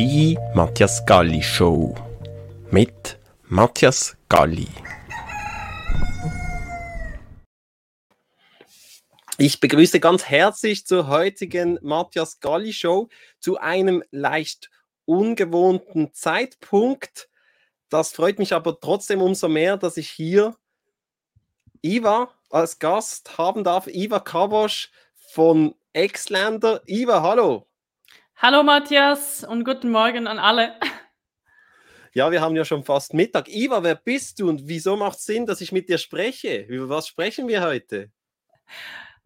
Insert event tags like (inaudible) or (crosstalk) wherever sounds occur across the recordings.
Die Matthias Galli Show mit Matthias Galli. Ich begrüße ganz herzlich zur heutigen Matthias Galli Show zu einem leicht ungewohnten Zeitpunkt. Das freut mich aber trotzdem umso mehr, dass ich hier Iva als Gast haben darf. Iva Kabosch von Exlander. Iva, hallo. Hallo Matthias und guten Morgen an alle. Ja, wir haben ja schon fast Mittag. Iva, wer bist du und wieso macht es Sinn, dass ich mit dir spreche? Über was sprechen wir heute?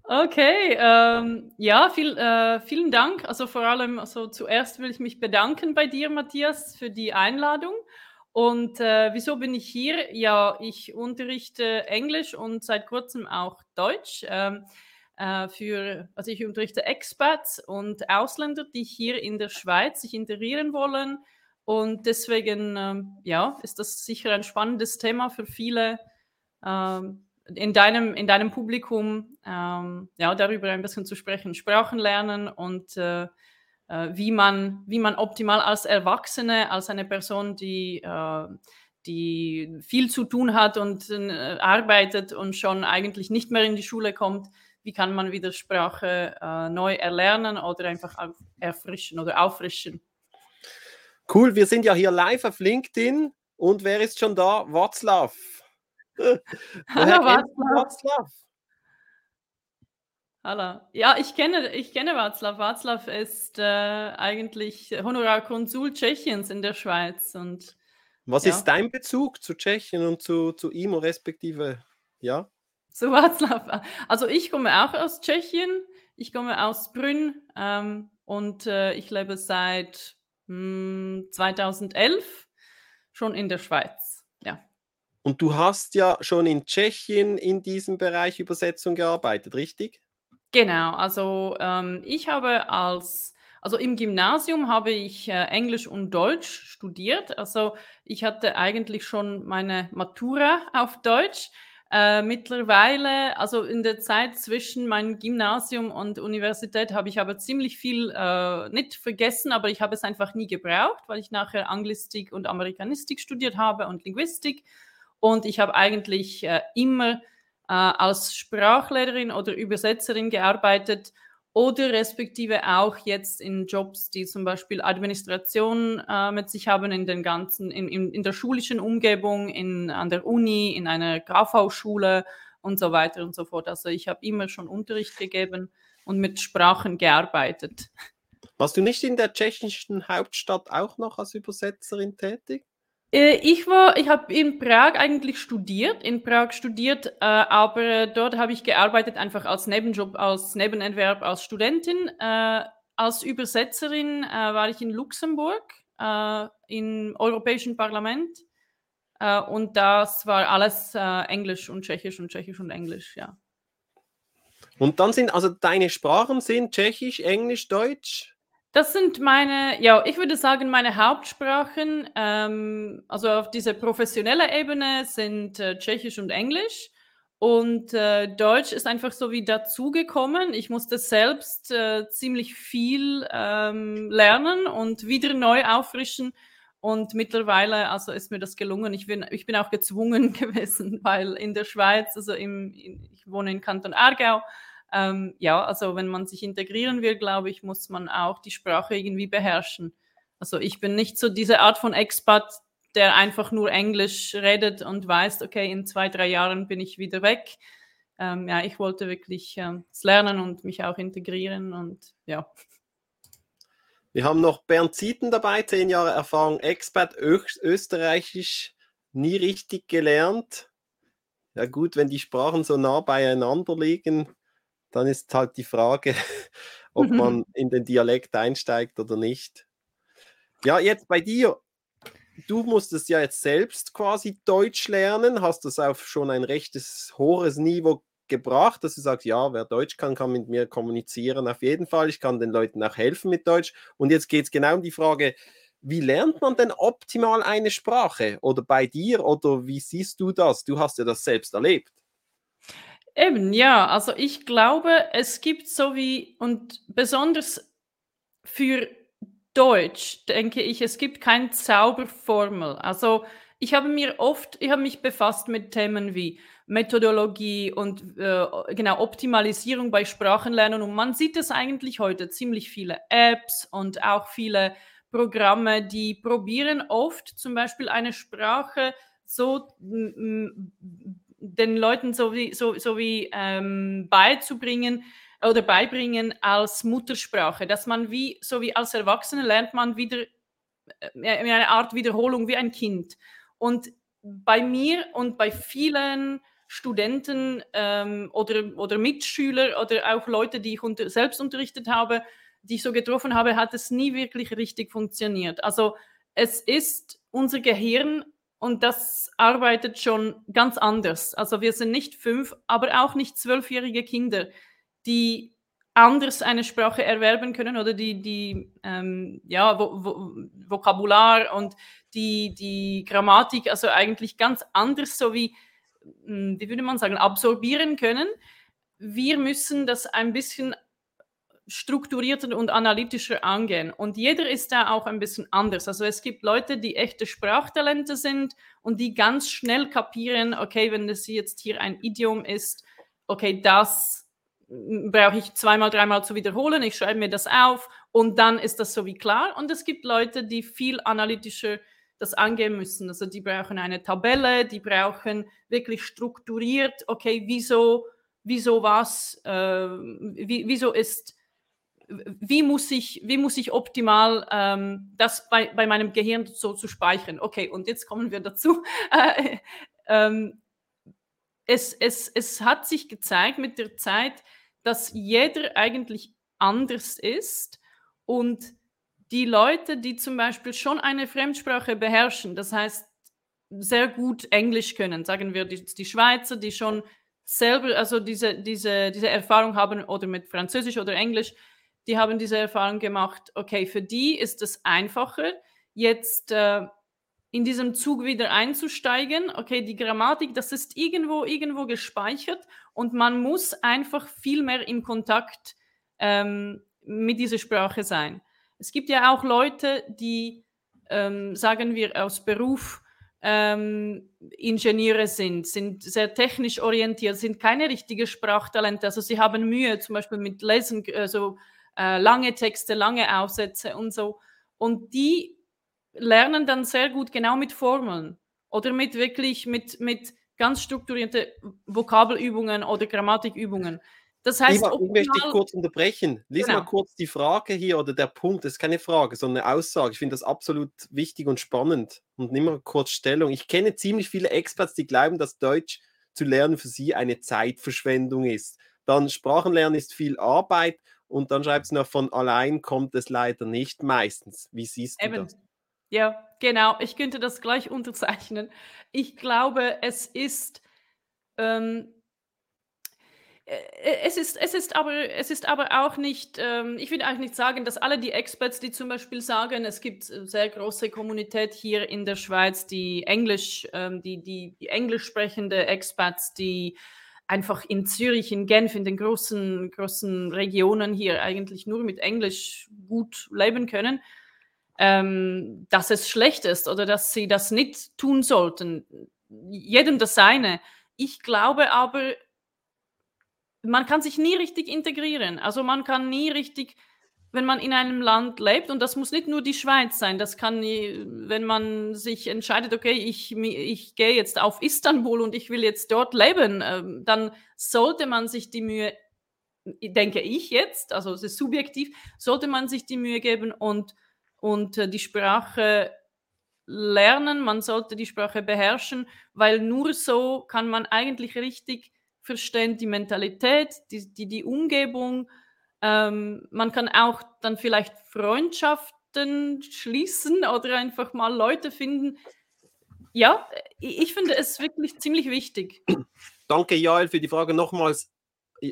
Okay, ähm, ja, viel, äh, vielen Dank. Also vor allem, also zuerst will ich mich bedanken bei dir, Matthias, für die Einladung. Und äh, wieso bin ich hier? Ja, ich unterrichte Englisch und seit kurzem auch Deutsch. Ähm, äh, für, also ich unterrichte Expats und Ausländer, die hier in der Schweiz sich integrieren wollen. Und deswegen, ähm, ja, ist das sicher ein spannendes Thema für viele ähm, in, deinem, in deinem Publikum, ähm, ja, darüber ein bisschen zu sprechen, Sprachen lernen und äh, äh, wie, man, wie man optimal als Erwachsene, als eine Person, die, äh, die viel zu tun hat und äh, arbeitet und schon eigentlich nicht mehr in die Schule kommt, wie kann man wieder Sprache äh, neu erlernen oder einfach erfrischen oder auffrischen. Cool, wir sind ja hier live auf LinkedIn und wer ist schon da? Watzlaw. (laughs) Hallo Watzlaw. Hallo. Ja, ich kenne, ich kenne Václav. Václav ist äh, eigentlich Honorarkonsul Tschechiens in der Schweiz. Und, Was ja. ist dein Bezug zu Tschechien und zu, zu IMO respektive? Ja? (laughs) Zu Václav. Also ich komme auch aus Tschechien. Ich komme aus Brünn ähm, und äh, ich lebe seit mh, hm, 2011 schon in der Schweiz. Ja. Und du hast ja schon in Tschechien in diesem Bereich Übersetzung gearbeitet, richtig? Genau, also ähm, ich habe als, also im Gymnasium habe ich äh, Englisch und Deutsch studiert. Also ich hatte eigentlich schon meine Matura auf Deutsch. Äh, mittlerweile, also in der Zeit zwischen meinem Gymnasium und Universität, habe ich aber ziemlich viel äh, nicht vergessen, aber ich habe es einfach nie gebraucht, weil ich nachher Anglistik und Amerikanistik studiert habe und Linguistik. Und ich habe eigentlich äh, immer äh, als Sprachlehrerin oder Übersetzerin gearbeitet oder respektive auch jetzt in Jobs, die zum Beispiel Administration äh, mit sich haben in den ganzen, in, in, in der schulischen Umgebung, in, an der Uni, in einer KV-Schule und so weiter und so fort. Also ich habe immer schon Unterricht gegeben und mit Sprachen gearbeitet. Warst du nicht in der tschechischen Hauptstadt auch noch als Übersetzerin tätig? Äh, ich war, ich habe in Prag eigentlich studiert, in Prag studiert, äh, aber dort habe ich gearbeitet einfach als Nebenjob, als Nebenerwerb, als Studentin. Äh, als Übersetzerin war ich in Luxemburg im Europäischen Parlament und das war alles Englisch und Tschechisch und Tschechisch und Englisch, ja. Und dann sind also deine Sprachen sind Tschechisch, Englisch, Deutsch? Das sind meine, ja, ich würde sagen, meine Hauptsprachen, ähm, also auf dieser professionellen Ebene sind äh, Tschechisch und Englisch. Und äh, Deutsch ist einfach so wie dazugekommen. Ich musste selbst äh, ziemlich viel ähm, lernen und wieder neu auffrischen. Und mittlerweile, also ist mir das gelungen. Ich bin, ich bin auch gezwungen (laughs) gewesen, weil in der Schweiz, also im, ich wohne in Kanton Aargau, ähm, ja, also wenn man sich integrieren will, glaube ich, muss man auch die Sprache irgendwie beherrschen. Also ich bin nicht so diese Art von Expat, der einfach nur Englisch redet und weiß, okay, in zwei, drei Jahren bin ich wieder weg. Ähm, ja, ich wollte wirklich äh, lernen und mich auch integrieren und ja. Wir haben noch Bernd Zieten dabei, zehn Jahre Erfahrung, Expat, Österreichisch, nie richtig gelernt. Ja gut, wenn die Sprachen so nah beieinander liegen, dann ist halt die Frage, (laughs) ob mhm. man in den Dialekt einsteigt oder nicht. Ja, jetzt bei dir. Du musstest ja jetzt selbst quasi Deutsch lernen, hast das auf schon ein rechtes hohes Niveau gebracht, dass du sagst, ja, wer Deutsch kann, kann mit mir kommunizieren. Auf jeden Fall, ich kann den Leuten auch helfen mit Deutsch. Und jetzt geht es genau um die Frage, wie lernt man denn optimal eine Sprache? Oder bei dir, oder wie siehst du das? Du hast ja das selbst erlebt. Eben, ja. Also ich glaube, es gibt so wie, und besonders für Deutsch denke ich, es gibt keine Zauberformel. Also ich habe mir oft, ich habe mich befasst mit Themen wie Methodologie und äh, genau Optimalisierung bei Sprachenlernen und man sieht es eigentlich heute ziemlich viele Apps und auch viele Programme, die probieren oft zum Beispiel eine Sprache so den Leuten so wie, so, so wie ähm, beizubringen, oder beibringen als Muttersprache, dass man wie, so wie als Erwachsene lernt man wieder äh, eine Art Wiederholung wie ein Kind. Und bei mir und bei vielen Studenten ähm, oder, oder Mitschüler oder auch Leute, die ich unter, selbst unterrichtet habe, die ich so getroffen habe, hat es nie wirklich richtig funktioniert. Also es ist unser Gehirn und das arbeitet schon ganz anders. Also wir sind nicht fünf, aber auch nicht zwölfjährige Kinder die anders eine Sprache erwerben können oder die, die ähm, ja, Vo Vo Vokabular und die, die Grammatik, also eigentlich ganz anders, so wie, hm, wie würde man sagen, absorbieren können. Wir müssen das ein bisschen strukturierter und analytischer angehen. Und jeder ist da auch ein bisschen anders. Also es gibt Leute, die echte Sprachtalente sind und die ganz schnell kapieren, okay, wenn das jetzt hier ein Idiom ist, okay, das brauche ich zweimal, dreimal zu wiederholen. Ich schreibe mir das auf und dann ist das so wie klar. Und es gibt Leute, die viel analytischer das angehen müssen. Also die brauchen eine Tabelle, die brauchen wirklich strukturiert, okay, wieso, wieso was, äh, wie, wieso ist, wie muss ich, wie muss ich optimal ähm, das bei, bei meinem Gehirn so zu speichern. Okay, und jetzt kommen wir dazu. (laughs) Äh, ähm, es, es, es hat sich gezeigt mit der Zeit, dass jeder eigentlich anders ist und die Leute, die zum Beispiel schon eine Fremdsprache beherrschen, das heißt sehr gut Englisch können, sagen wir die, die Schweizer, die schon selber, also diese, diese, diese Erfahrung haben oder mit Französisch oder Englisch, die haben diese Erfahrung gemacht, okay, für die ist es einfacher, jetzt äh, in diesem Zug wieder einzusteigen. Okay, die Grammatik, das ist irgendwo, irgendwo gespeichert und man muss einfach viel mehr in Kontakt ähm, mit dieser Sprache sein. Es gibt ja auch Leute, die, ähm, sagen wir, aus Beruf ähm, Ingenieure sind, sind sehr technisch orientiert, sind keine richtigen Sprachtalente. Also sie haben Mühe zum Beispiel mit Lesen, also äh, lange Texte, lange Aufsätze und so. Und die lernen dann sehr gut genau mit Formeln oder mit wirklich mit, mit ganz strukturierten Vokabelübungen oder Grammatikübungen. Das heißt, Lima, ich möchte dich kurz unterbrechen. Lies genau. mal kurz die Frage hier oder der Punkt. Das ist keine Frage, sondern eine Aussage. Ich finde das absolut wichtig und spannend. Und nimm mal kurz Stellung. Ich kenne ziemlich viele Experts, die glauben, dass Deutsch zu lernen für sie eine Zeitverschwendung ist. Dann Sprachenlernen ist viel Arbeit und dann schreibt es noch, von allein kommt es leider nicht meistens. Wie siehst du Eben. das? Ja, genau. Ich könnte das gleich unterzeichnen. Ich glaube, es ist, ähm, äh, es ist, es ist aber, es ist aber auch nicht, ähm, ich will eigentlich nicht sagen, dass alle die Experts, die zum Beispiel sagen, es gibt sehr große Kommunität hier in der Schweiz, die Englisch, ähm, die, die, die englisch sprechende Experts, die einfach in Zürich, in Genf, in den großen, großen Regionen hier eigentlich nur mit Englisch gut leben können ähm, dass es schlecht ist oder dass sie das nicht tun sollten. Jedem das seine. Ich glaube aber, man kann sich nie richtig integrieren. Also man kann nie richtig, wenn man in einem Land lebt, und das muss nicht nur die Schweiz sein, das kann, wenn man sich entscheidet, okay, ich, ich gehe jetzt auf Istanbul und ich will jetzt dort leben, ähm, dann sollte man sich die Mühe, denke ich jetzt, also es ist subjektiv, sollte man sich die Mühe geben und und äh, die Sprache lernen, man sollte die Sprache beherrschen, weil nur so kann man eigentlich richtig verstehen die Mentalität, die, die, die Umgebung. Ähm, man kann auch dann vielleicht Freundschaften schließen oder einfach mal Leute finden. Ja, ich finde es wirklich ziemlich wichtig. Danke, Joel, für die Frage nochmals.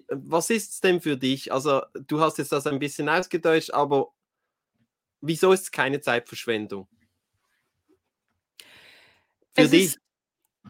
Was ist es denn für dich? Also, du hast jetzt das ein bisschen ausgedeutscht, aber wieso ist es keine Zeitverschwendung? Für es dich? Ist,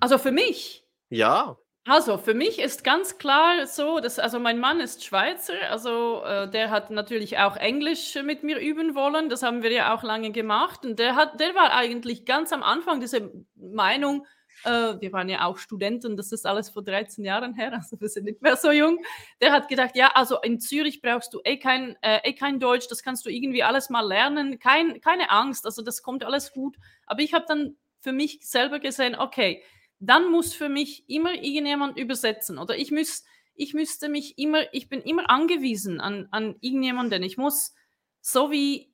also für mich? Ja. Also, für mich ist ganz klar so, dass also mein Mann ist Schweizer, also, äh, der hat natürlich auch Englisch mit mir üben wollen. Das haben wir ja auch lange gemacht und der hat der war eigentlich ganz am Anfang diese Meinung äh, wir waren ja auch Studenten, das ist alles vor 13 Jahren her, (laughs) also wir sind nicht mehr so jung. Der hat gedacht, ja, also in Zürich brauchst du eh kein, äh, eh kein Deutsch, das kannst du irgendwie alles mal lernen, kein, keine Angst, also das kommt alles gut. Aber ich habe dann für mich selber gesehen, okay, dann muss für mich immer irgendjemand übersetzen oder ich muss ich müsste mich immer, ich bin immer angewiesen an, an irgendjemanden. Ich muss, so wie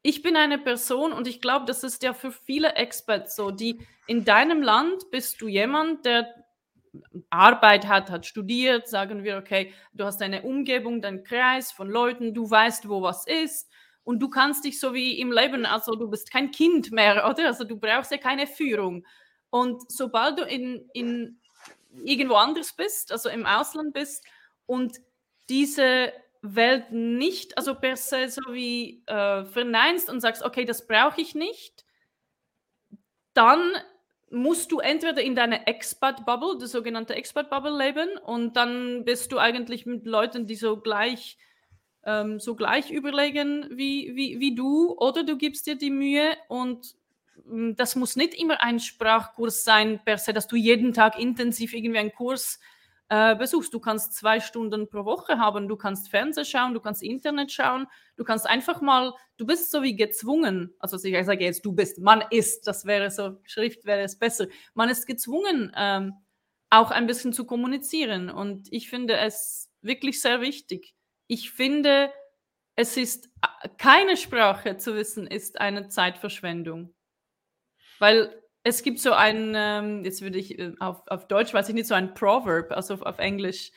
ich bin eine Person und ich glaube, das ist ja für viele Experts so, die in deinem Land bist du jemand, der Arbeit hat, hat studiert, sagen wir, okay, du hast eine Umgebung, deinen Kreis von Leuten, du weißt, wo was ist und du kannst dich so wie im Leben, also du bist kein Kind mehr, (laughs) oder? Also du brauchst ja keine Führung. Und sobald du in, in irgendwo anders bist, also im Ausland bist und diese Welt nicht, also per se so wie äh, verneinst und sagst, okay, das brauche ich nicht, dann musst du entweder in deine Expat-Bubble, die sogenannte Expat-Bubble leben und dann bist du eigentlich mit Leuten, die so gleich, ähm, so gleich überlegen wie, wie, wie du oder du gibst dir die Mühe und das muss nicht immer ein Sprachkurs sein, per se, dass du jeden Tag intensiv irgendwie einen Kurs äh, besuchst. Du kannst zwei Stunden pro Woche haben, du kannst Fernsehen schauen, du kannst Internet schauen, du kannst einfach mal, du bist so wie gezwungen, also ich sage jetzt, du bist, man ist, das wäre so, Schrift wäre es besser, man ist gezwungen, ähm, auch ein bisschen zu kommunizieren und ich finde es wirklich sehr wichtig. Ich finde, es ist, äh, keine Sprache zu wissen, ist eine Zeitverschwendung. Weil es gibt so ein, ähm, jetzt würde ich äh, auf, auf Deutsch, weiß ich nicht, so ein Proverb, also auf, auf Englisch.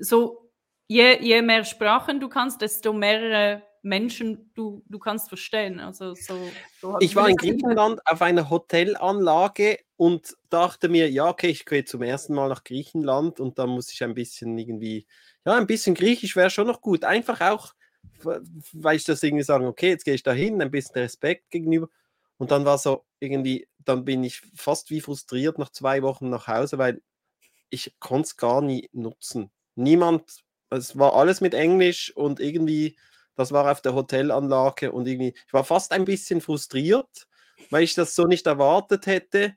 So, je, je mehr Sprachen du kannst, desto mehrere Menschen du, du kannst verstehen. Also so, so ich war in Griechenland auf einer Hotelanlage und dachte mir, ja, okay, ich gehe zum ersten Mal nach Griechenland und da muss ich ein bisschen irgendwie, ja, ein bisschen Griechisch wäre schon noch gut. Einfach auch, weil ich das irgendwie sagen, okay, jetzt gehe ich da hin, ein bisschen Respekt gegenüber. Und dann war so irgendwie, dann bin ich fast wie frustriert nach zwei Wochen nach Hause, weil ich konnte es gar nie nutzen. Niemand, es war alles mit Englisch und irgendwie, das war auf der Hotelanlage und irgendwie, ich war fast ein bisschen frustriert, weil ich das so nicht erwartet hätte.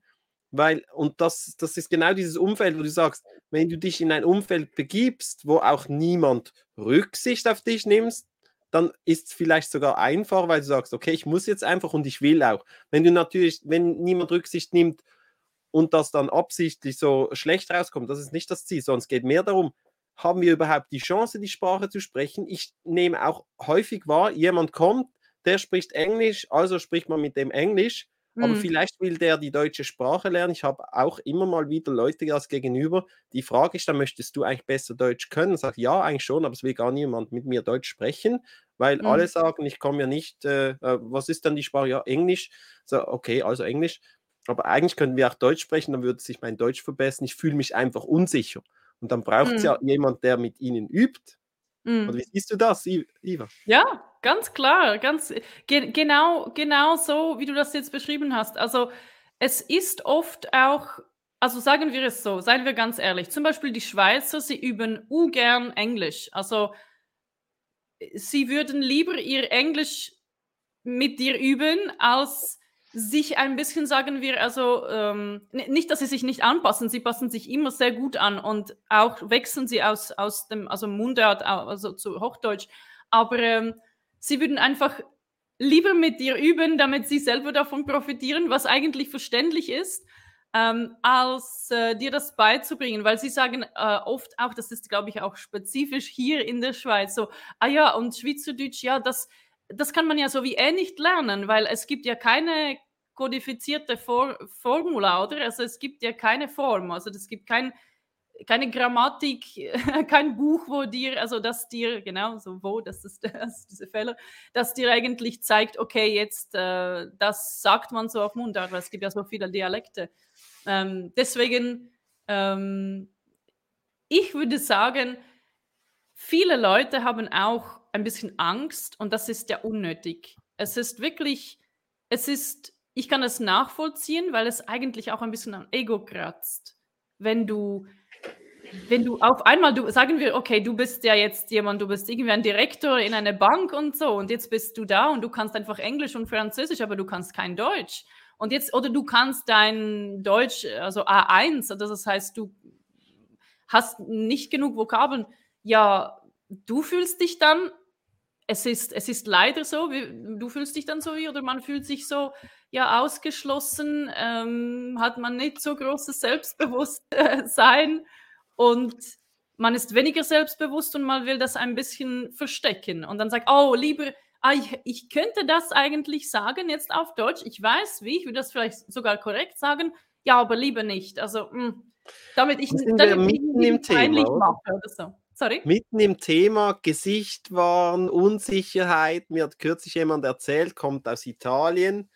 Weil, und das, das ist genau dieses Umfeld, wo du sagst, wenn du dich in ein Umfeld begibst, wo auch niemand Rücksicht auf dich nimmst, dann ist es vielleicht sogar einfach, weil du sagst, okay, ich muss jetzt einfach und ich will auch. Wenn du natürlich, wenn niemand Rücksicht nimmt und das dann absichtlich so schlecht rauskommt, das ist nicht das Ziel, sondern es geht mehr darum, haben wir überhaupt die Chance, die Sprache zu sprechen? Ich nehme auch häufig wahr, jemand kommt, der spricht Englisch, also spricht man mit dem Englisch aber mhm. vielleicht will der die deutsche Sprache lernen. Ich habe auch immer mal wieder Leute das gegenüber, die frage ich, dann möchtest du eigentlich besser Deutsch können? Sag ja, eigentlich schon, aber es will gar niemand mit mir Deutsch sprechen, weil mhm. alle sagen, ich komme ja nicht, äh, äh, was ist dann die Sprache? Ja, Englisch. So, okay, also Englisch. Aber eigentlich könnten wir auch Deutsch sprechen, dann würde sich mein Deutsch verbessern. Ich fühle mich einfach unsicher. Und dann braucht es mhm. ja jemand, der mit ihnen übt. Mhm. Oder wie siehst du das, Iva? Ja, ganz klar, ganz ge genau, genau so, wie du das jetzt beschrieben hast. Also es ist oft auch, also sagen wir es so, seien wir ganz ehrlich, zum Beispiel die Schweizer, sie üben ungern Englisch. Also sie würden lieber ihr Englisch mit dir üben, als sich ein bisschen, sagen wir, also ähm, nicht, dass sie sich nicht anpassen, sie passen sich immer sehr gut an und auch wechseln sie aus, aus dem, also Mundart, also zu Hochdeutsch, aber ähm, sie würden einfach lieber mit dir üben, damit sie selber davon profitieren, was eigentlich verständlich ist, ähm, als äh, dir das beizubringen, weil sie sagen äh, oft auch, das ist, glaube ich, auch spezifisch hier in der Schweiz, so, ah ja, und Schweizerdeutsch, ja, das, das kann man ja so wie eh nicht lernen, weil es gibt ja keine kodifizierte For Formula, oder? Also es gibt ja keine Form, also es gibt kein, keine Grammatik, (laughs) kein Buch, wo dir, also das dir, genau, so wo, das ist, (laughs) das diese Fälle, das dir eigentlich zeigt, okay, jetzt, äh, das sagt man so auf Mundart, weil es gibt ja so viele Dialekte. Ähm, deswegen, ähm, ich würde sagen, viele Leute haben auch ein bisschen Angst und das ist ja unnötig. Es ist wirklich, es ist, ich kann es nachvollziehen, weil es eigentlich auch ein bisschen am Ego kratzt. wenn du wenn du auf einmal, du sagen wir, okay, du bist ja jetzt jemand, du bist irgendwie ein Direktor in einer Bank und so und jetzt bist du da und du kannst einfach Englisch und Französisch, aber du kannst kein Deutsch. Und jetzt, oder du kannst dein Deutsch, also A1, also das heißt, du hast nicht genug Vokabeln. Ja, du fühlst dich dann, es ist, es ist leider so, wie, du fühlst dich dann so wie, oder man fühlt sich so, ja, ausgeschlossen, ähm, hat man nicht so großes Selbstbewusstsein und man ist weniger selbstbewusst und man will das ein bisschen verstecken und dann sagt, oh, lieber, ah, ich, ich könnte das eigentlich sagen jetzt auf Deutsch, ich weiß wie, ich würde das vielleicht sogar korrekt sagen, ja, aber lieber nicht. Also, mh, hm, damit ich, damit ich im Thema, mache oder so. Sorry? Mitten im Thema Gesicht waren, Unsicherheit. Mir hat kürzlich jemand erzählt, kommt aus Italien,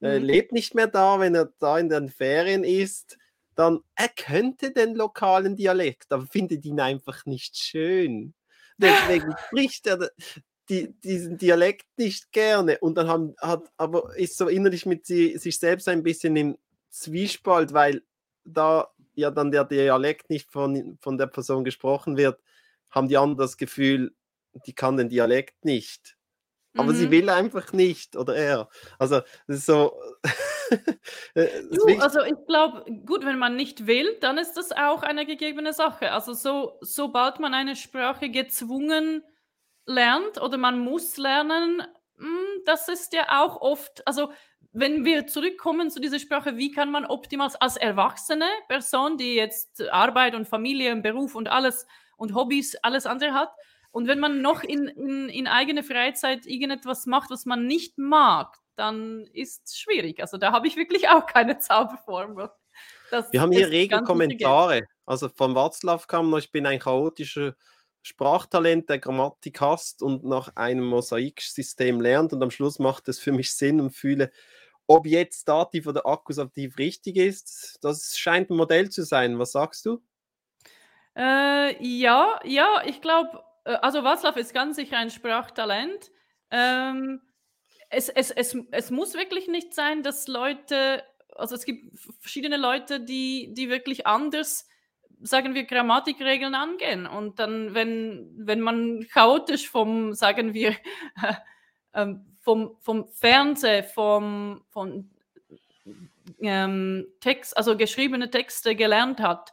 äh, mhm. lebt nicht mehr da, wenn er da in den Ferien ist. Dann er könnte den lokalen Dialekt, aber findet ihn einfach nicht schön. Deswegen (laughs) spricht er die, diesen Dialekt nicht gerne und dann haben, hat, aber ist so innerlich mit sie, sich selbst ein bisschen im Zwiespalt, weil da ja dann der Dialekt nicht von, von der Person gesprochen wird, haben die anderen das Gefühl, die kann den Dialekt nicht. Aber mhm. sie will einfach nicht, oder er. Also, das ist so. (laughs) Äh, du, also, ich glaube, gut, wenn man nicht will, dann ist das auch eine gegebene Sache. Also, so, sobald man eine Sprache gezwungen lernt oder man muss lernen, hm, das ist ja auch oft, also wenn wir zurückkommen zu dieser Sprache, wie kann man optimal als erwachsene Person, die jetzt Arbeit und Familie und Beruf und alles und Hobbys, alles andere hat, und wenn man noch in, in, in eigene Freizeit irgendetwas macht, was man nicht mag, dann ist es schwierig. Also da habe ich wirklich auch keine Zauberformel. Das wir haben hier rege Kommentare. Also von Václav kam noch, ich bin ein chaotischer Sprachtalent, der Grammatik hasst und nach einem Mosaiksystem lernt und am Schluss macht es für mich Sinn und fühle, ob jetzt Dativ oder Akkusativ richtig ist. Das scheint ein Modell zu sein. Was sagst du? Äh, ja, ja, ich glaube, äh, also Václav ist ganz sicher ein Sprachtalent. Ähm, es, es, es, es muss wirklich nicht sein, dass Leute, also es gibt verschiedene Leute, die, die wirklich anders sagen wir, Grammatikregeln angehen. Und dann, wenn, wenn man chaotisch vom, sagen wir, (laughs) äh, vom, vom Fernseh, vom, vom ähm, Text, also geschriebene Texte gelernt hat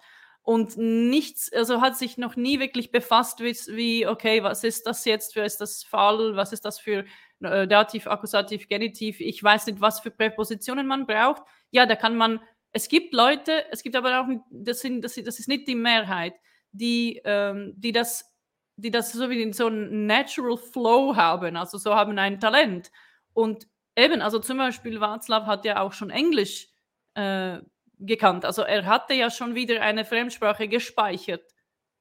und nichts, also hat sich noch nie wirklich befasst, wie, wie okay, was ist das jetzt für, ist das Fall, was ist das für äh, Dativ, Akkusativ, Genitiv, ich weiß nicht, was für Präpositionen man braucht. Ja, da kann man es gibt Leute, es gibt aber auch, das, sind, das, das ist nicht die Mehrheit, die, ähm, die, das, die das so wie so ein Natural Flow haben, also so haben ein Talent. Und eben, also zum Beispiel Václav hat ja auch schon Englisch äh, gekannt. Also er hatte ja schon wieder eine Fremdsprache gespeichert.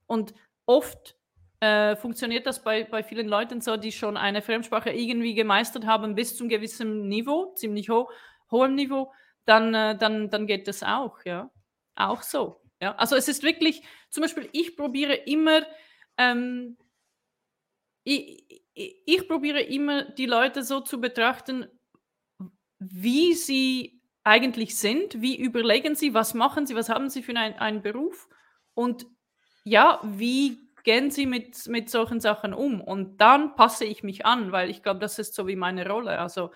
Und oft äh, funktioniert das bei, bei vielen Leuten so, die schon eine Fremdsprache irgendwie gemeistert haben bis zum gewissen Niveau, ziemlich ho hohem Niveau dann, äh, dann, dann geht das auch, ja. Auch so. Ja. Also es ist wirklich, zum Beispiel, ich probiere immer, ähm, ich, ich probiere immer, die Leute so zu betrachten, wie sie eigentlich sind, wie überlegen sie, was machen sie, was haben sie für ein, einen Beruf und ja, wie gehen sie mit, mit solchen Sachen um? Und dann passe ich mich an, weil ich glaube, das ist so wie meine Rolle. Also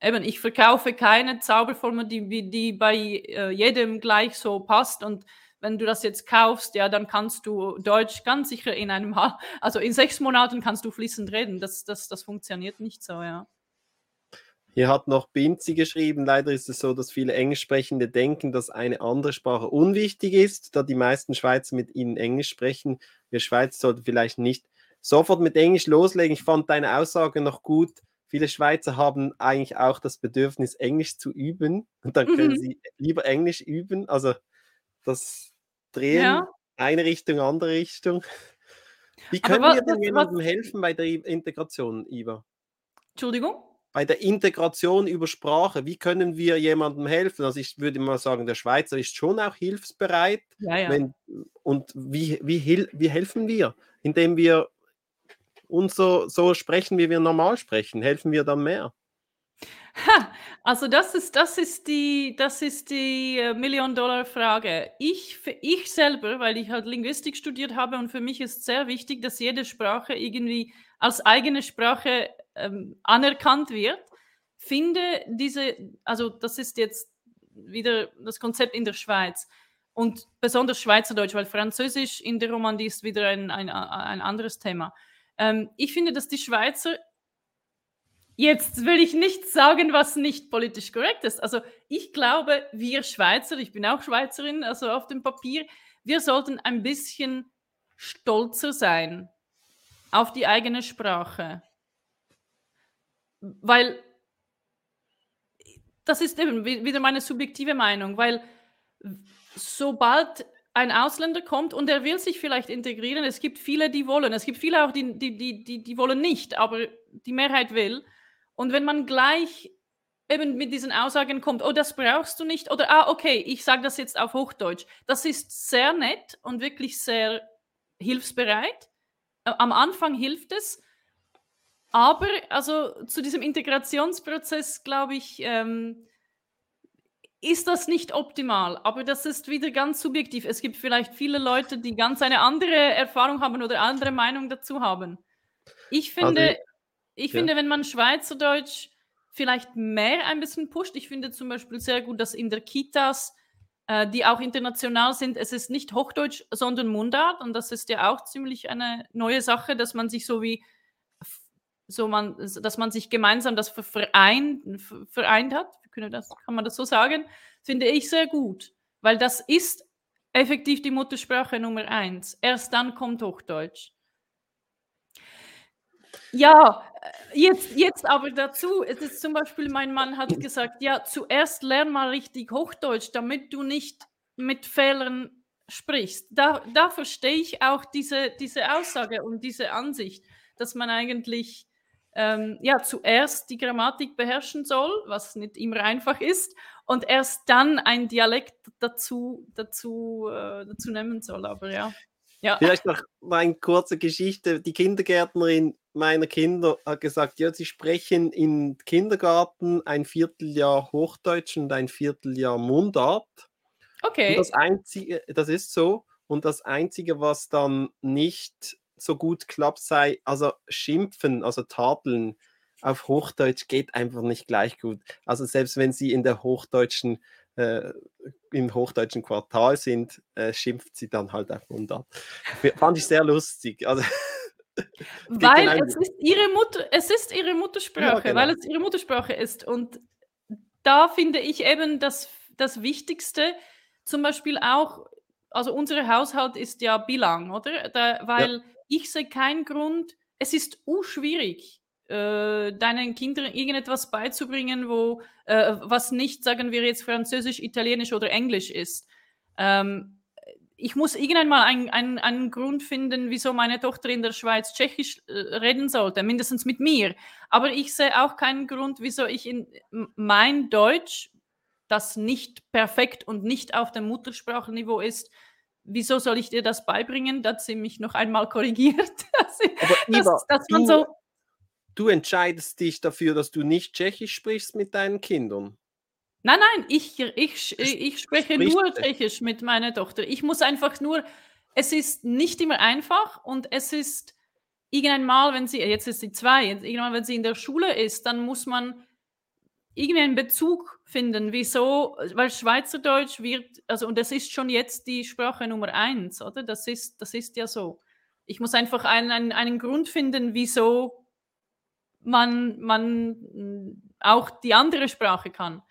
eben, ich verkaufe keine Zauberformel, die, die bei äh, jedem gleich so passt und wenn du das jetzt kaufst, ja, dann kannst du Deutsch ganz sicher in einem, also in sechs Monaten kannst du fließend reden. Das, das, das funktioniert nicht so, ja. Hier hat noch Binzi geschrieben, leider ist es so, dass viele Englischsprechende denken, dass eine andere Sprache unwichtig ist, da die meisten Schweizer mit ihnen Englisch sprechen. Wir Schweizer sollten vielleicht nicht sofort mit Englisch loslegen. Ich fand deine Aussage noch gut, viele Schweizer haben eigentlich auch das Bedürfnis, Englisch zu üben. Und dann können mhm. sie lieber Englisch üben. Also das Drehen, ja. eine Richtung, andere Richtung. Wie können was, wir denn jemandem was... helfen bei der Integration, Iva? Entschuldigung? Bei der Integration über Sprache, wie können wir jemandem helfen? Also ich würde mal sagen, der Schweizer ist schon auch hilfsbereit. Ja, ja. Wenn, und wie, wie, wie helfen wir? Indem wir und so, so sprechen, wie wir normal sprechen, helfen wir dann mehr. Ha, also das ist das ist die das ist die, äh, Million-Dollar-Frage. Ich ich selber, weil ich halt Linguistik studiert habe und für mich ist sehr wichtig, dass jede Sprache irgendwie als eigene Sprache, ähm, anerkannt wird, finde diese also das ist jetzt wieder das Konzept in der Schweiz und besonders Schweizerdeutsch, weil Französisch in der Romandie ist wieder ein ein ein anderes Thema. Ähm, ich finde, dass die Schweizer Jetzt will ich nicht sagen, was nicht politisch korrekt ist. Also ich glaube, wir Schweizer, ich bin auch Schweizerin, also auf dem Papier, wir sollten ein bisschen stolzer sein auf die eigene Sprache. Weil das ist eben wieder meine subjektive Meinung, weil sobald ein Ausländer kommt und er will sich vielleicht integrieren, es gibt viele, die wollen, es gibt viele auch, die, die, die, die, die wollen nicht, aber die Mehrheit will. Und wenn man gleich eben mit diesen Aussagen kommt, oh, das brauchst du nicht, oder ah, okay, ich sage das jetzt auf Hochdeutsch, das ist sehr nett und wirklich sehr hilfsbereit. Am Anfang hilft es, aber also zu diesem Integrationsprozess, glaube ich, ähm, ist das nicht optimal. Aber das ist wieder ganz subjektiv. Es gibt vielleicht viele Leute, die ganz eine andere Erfahrung haben oder andere Meinung dazu haben. Ich finde, also, ich ja. finde, wenn man Schweizerdeutsch vielleicht mehr ein bisschen pusht, ich finde zum Beispiel sehr gut, dass in der Kitas, äh, die auch international sind, es ist nicht Hochdeutsch, sondern Mundart und das ist ja auch ziemlich eine neue Sache, dass man sich so wie so man, dass man sich gemeinsam das vereint, vereint hat, das, kann man das so sagen, finde ich sehr gut, weil das ist effektiv die Muttersprache Nummer eins. Erst dann kommt Hochdeutsch. Ja, äh, jetzt, jetzt aber dazu, es ist zum Beispiel, mein Mann hat gesagt, ja, zuerst lern mal richtig Hochdeutsch, damit du nicht mit Fehlern sprichst. Da, da verstehe ich auch diese, diese Aussage und diese Ansicht, dass man eigentlich ähm, ja, zuerst die Grammatik beherrschen soll, was nicht immer einfach ist, und erst dann ein Dialekt dazu, dazu, äh, dazu nehmen soll. Aber ja. ja. Vielleicht noch eine kurze Geschichte. Die Kindergärtnerin meiner Kinder hat gesagt, ja, sie sprechen im Kindergarten ein Vierteljahr Hochdeutsch und ein Vierteljahr Mundart. Okay. Und das Einzige, das ist so. Und das Einzige, was dann nicht so gut klappt, sei, also schimpfen, also tadeln auf Hochdeutsch geht einfach nicht gleich gut. Also selbst wenn sie in der hochdeutschen, äh, im hochdeutschen Quartal sind, äh, schimpft sie dann halt auf Mundart. Fand ich sehr lustig. Also (laughs) weil es ist, ihre Mutter, es ist ihre Muttersprache, ja, genau. weil es ihre Muttersprache ist. Und da finde ich eben das, das Wichtigste, zum Beispiel auch, also unser Haushalt ist ja bilang, oder? Da, weil ja. Ich sehe keinen Grund, es ist schwierig, äh, deinen Kindern irgendetwas beizubringen, wo, äh, was nicht, sagen wir jetzt, Französisch, Italienisch oder Englisch ist. Ähm, ich muss irgendwann mal einen, einen, einen, Grund finden, wieso meine Tochter in der Schweiz Tschechisch äh, reden sollte, mindestens mit mir. Aber ich sehe auch keinen Grund, wieso ich in mein Deutsch, das nicht perfekt und nicht auf dem Muttersprachenniveau ist, wieso soll ich dir das beibringen, dass sie mich noch einmal korrigiert? (laughs) Aber Iva, dass, dass man du, so du entscheidest dich dafür, dass du nicht Tschechisch sprichst mit deinen Kindern. Nein, nein, ich, ich, ich spreche Spricht nur Tschechisch mit meiner Tochter. Ich muss einfach nur, es ist nicht immer einfach und es ist irgendwann mal, wenn sie, jetzt ist sie zwei, irgendwann, wenn sie in der Schule ist, dann muss man irgendwie einen Bezug finden, wieso, weil Schweizerdeutsch wird, also und das ist schon jetzt die Sprache Nummer eins, oder? Das ist, das ist ja so. Ich muss einfach einen, einen, einen Grund finden, wieso man, man auch die andere Sprache kann.